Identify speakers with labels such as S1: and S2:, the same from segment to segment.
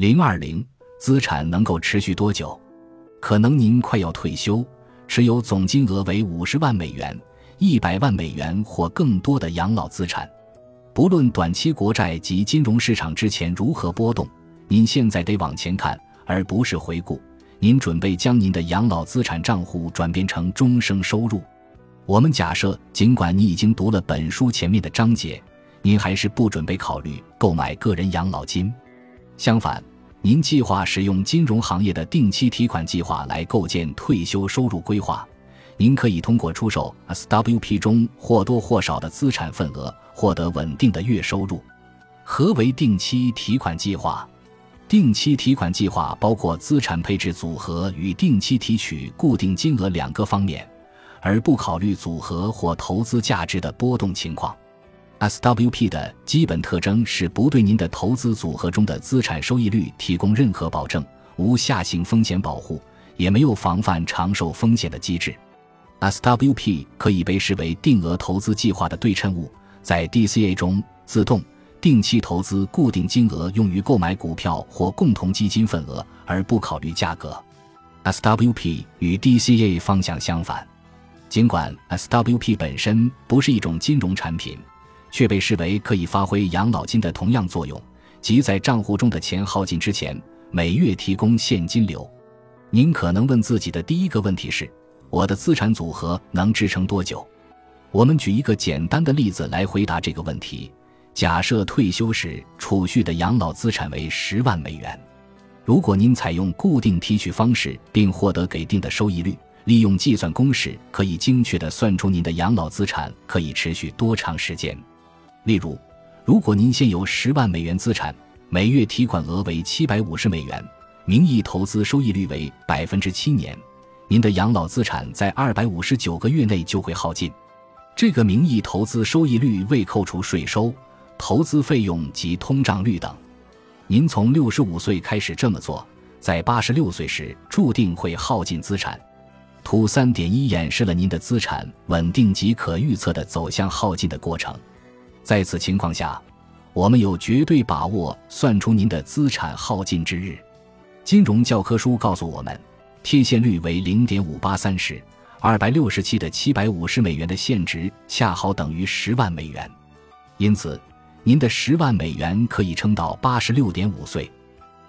S1: 零二零，资产能够持续多久？可能您快要退休，持有总金额为五十万美元、一百万美元或更多的养老资产。不论短期国债及金融市场之前如何波动，您现在得往前看，而不是回顾。您准备将您的养老资产账户转变成终生收入？我们假设，尽管你已经读了本书前面的章节，您还是不准备考虑购买个人养老金。相反，您计划使用金融行业的定期提款计划来构建退休收入规划。您可以通过出售 SWP 中或多或少的资产份额，获得稳定的月收入。何为定期提款计划？定期提款计划包括资产配置组合与定期提取固定金额两个方面，而不考虑组合或投资价值的波动情况。SWP 的基本特征是不对您的投资组合中的资产收益率提供任何保证，无下行风险保护，也没有防范长寿风险的机制。SWP 可以被视为定额投资计划的对称物，在 DCA 中自动。定期投资固定金额用于购买股票或共同基金份额，而不考虑价格。SWP 与 DCA 方向相反，尽管 SWP 本身不是一种金融产品，却被视为可以发挥养老金的同样作用，即在账户中的钱耗尽之前，每月提供现金流。您可能问自己的第一个问题是：我的资产组合能支撑多久？我们举一个简单的例子来回答这个问题。假设退休时储蓄的养老资产为十万美元，如果您采用固定提取方式并获得给定的收益率，利用计算公式可以精确地算出您的养老资产可以持续多长时间。例如，如果您现有十万美元资产，每月提款额为七百五十美元，名义投资收益率为百分之七年，您的养老资产在二百五十九个月内就会耗尽。这个名义投资收益率未扣除税收。投资费用及通胀率等，您从六十五岁开始这么做，在八十六岁时注定会耗尽资产。图三点一演示了您的资产稳定及可预测的走向耗尽的过程。在此情况下，我们有绝对把握算出您的资产耗尽之日。金融教科书告诉我们，贴现率为零点五八三时，二百六十七的七百五十美元的现值恰好等于十万美元，因此。您的十万美元可以撑到八十六点五岁。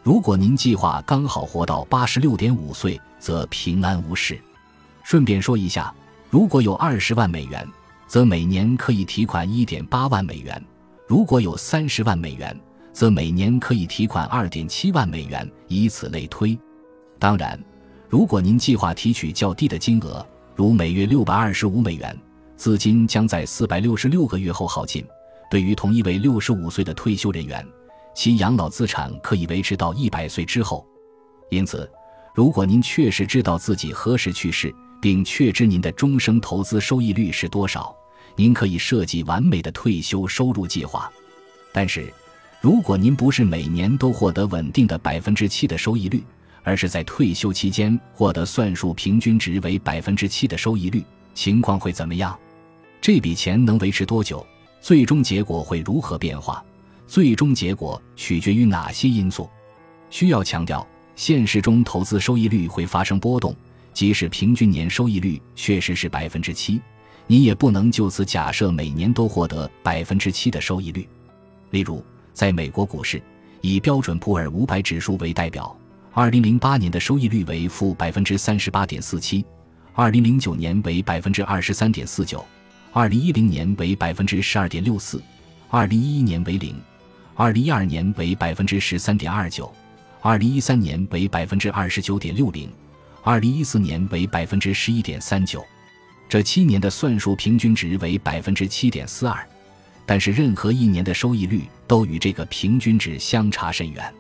S1: 如果您计划刚好活到八十六点五岁，则平安无事。顺便说一下，如果有二十万美元，则每年可以提款一点八万美元；如果有三十万美元，则每年可以提款二点七万美元，以此类推。当然，如果您计划提取较低的金额，如每月六百二十五美元，资金将在四百六十六个月后耗尽。对于同一位六十五岁的退休人员，其养老资产可以维持到一百岁之后。因此，如果您确实知道自己何时去世，并确知您的终生投资收益率是多少，您可以设计完美的退休收入计划。但是，如果您不是每年都获得稳定的百分之七的收益率，而是在退休期间获得算术平均值为百分之七的收益率，情况会怎么样？这笔钱能维持多久？最终结果会如何变化？最终结果取决于哪些因素？需要强调，现实中投资收益率会发生波动，即使平均年收益率确实是百分之七，你也不能就此假设每年都获得百分之七的收益率。例如，在美国股市，以标准普尔五百指数为代表，二零零八年的收益率为负百分之三十八点四七，二零零九年为百分之二十三点四九。二零一零年为百分之十二点六四，二零一一年为零，二零一二年为百分之十三点二九，二零一三年为百分之二十九点六零，二零一四年为百分之十一点三九。这七年的算术平均值为百分之七点四二，但是任何一年的收益率都与这个平均值相差甚远。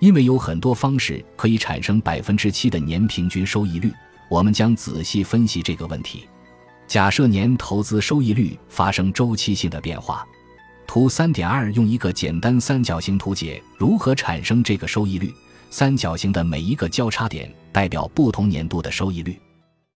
S1: 因为有很多方式可以产生百分之七的年平均收益率，我们将仔细分析这个问题。假设年投资收益率发生周期性的变化，图三点二用一个简单三角形图解如何产生这个收益率。三角形的每一个交叉点代表不同年度的收益率。